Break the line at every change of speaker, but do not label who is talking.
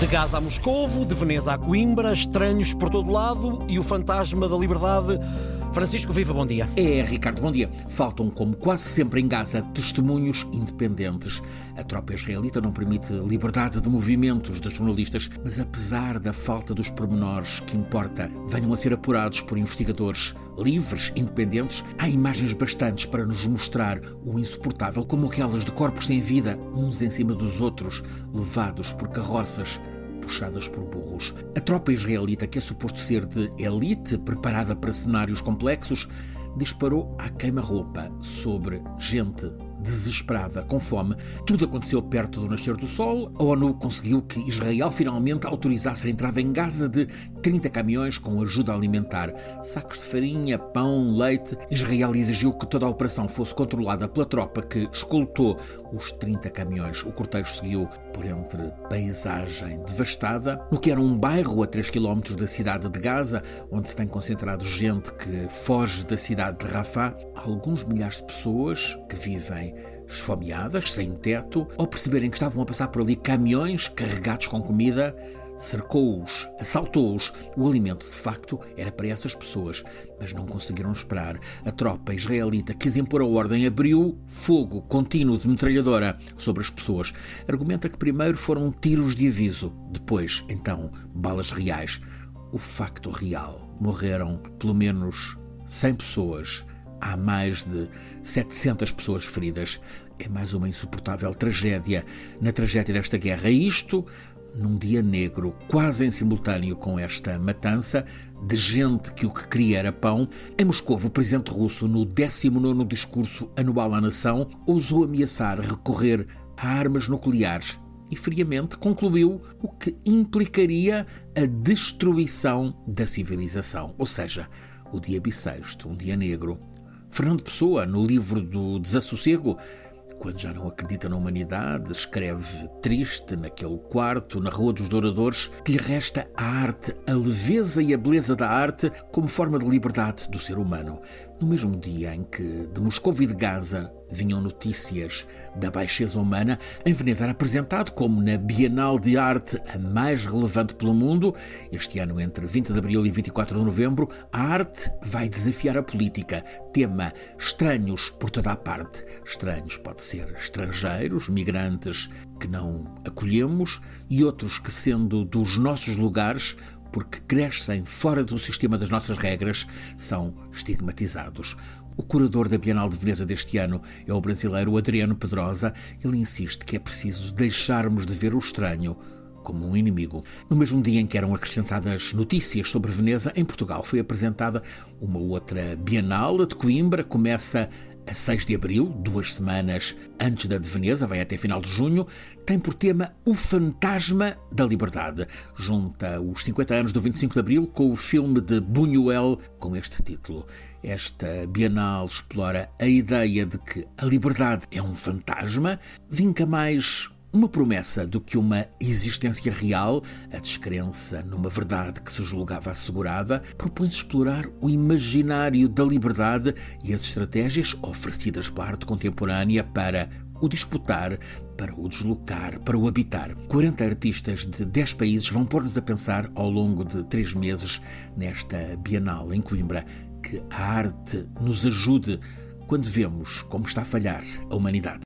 De Gaza a Moscovo, de Veneza a Coimbra, estranhos por todo lado e o fantasma da liberdade. Francisco Viva, bom dia.
É, Ricardo, bom dia. Faltam, como quase sempre em Gaza, testemunhos independentes. A tropa israelita não permite liberdade de movimentos dos jornalistas, mas apesar da falta dos pormenores que importa venham a ser apurados por investigadores livres, independentes, há imagens bastantes para nos mostrar o insuportável, como aquelas de corpos sem vida, uns em cima dos outros, levados por carroças puxadas por burros. A tropa israelita, que é suposto ser de elite, preparada para cenários complexos, disparou à queima-roupa sobre gente desesperada, com fome. Tudo aconteceu perto do nascer do sol. A ONU conseguiu que Israel finalmente autorizasse a entrada em Gaza de 30 caminhões com ajuda alimentar, sacos de farinha, pão, leite. Israel exigiu que toda a operação fosse controlada pela tropa que escoltou os 30 caminhões. O cortejo seguiu por entre paisagem devastada, no que era um bairro a 3 km da cidade de Gaza, onde se tem concentrado gente que foge da cidade de Rafah. Alguns milhares de pessoas que vivem esfomeadas, sem teto, ao perceberem que estavam a passar por ali caminhões carregados com comida, cercou-os, assaltou-os. O alimento, de facto, era para essas pessoas, mas não conseguiram esperar. A tropa israelita quis impor a ordem, abriu fogo contínuo de metralhadora sobre as pessoas. Argumenta que primeiro foram tiros de aviso, depois, então, balas reais. O facto real: morreram pelo menos 100 pessoas Há mais de 700 pessoas feridas. É mais uma insuportável tragédia na tragédia desta guerra. Isto num dia negro, quase em simultâneo com esta matança de gente que o que queria era pão, em Moscou, o presidente russo, no 19 discurso anual à nação, ousou ameaçar recorrer a armas nucleares e friamente concluiu o que implicaria a destruição da civilização, ou seja, o dia bissexto, um dia negro, Fernando Pessoa, no livro do Desassossego, quando já não acredita na humanidade, escreve triste naquele quarto, na Rua dos Douradores, que lhe resta a arte, a leveza e a beleza da arte como forma de liberdade do ser humano. No mesmo dia em que de Moscou e de Gaza vinham notícias da baixeza humana, em Veneza era apresentado como na Bienal de Arte a mais relevante pelo mundo. Este ano, entre 20 de abril e 24 de novembro, a arte vai desafiar a política. Tema estranhos por toda a parte. Estranhos pode ser estrangeiros, migrantes que não acolhemos e outros que, sendo dos nossos lugares, porque crescem fora do sistema das nossas regras, são estigmatizados. O curador da Bienal de Veneza deste ano é o brasileiro Adriano Pedrosa. Ele insiste que é preciso deixarmos de ver o estranho como um inimigo. No mesmo dia em que eram acrescentadas notícias sobre Veneza, em Portugal foi apresentada uma outra Bienal, a de Coimbra, começa a 6 de abril, duas semanas antes da de Veneza, vai até final de junho, tem por tema O Fantasma da Liberdade. Junta os 50 anos do 25 de abril com o filme de Buñuel com este título. Esta Bienal explora a ideia de que a liberdade é um fantasma, vinca mais uma promessa do que uma existência real, a descrença numa verdade que se julgava assegurada, propõe-se explorar o imaginário da liberdade e as estratégias oferecidas pela arte contemporânea para o disputar, para o deslocar, para o habitar. 40 artistas de 10 países vão pôr-nos a pensar ao longo de três meses nesta Bienal em Coimbra que a arte nos ajude quando vemos como está a falhar a humanidade.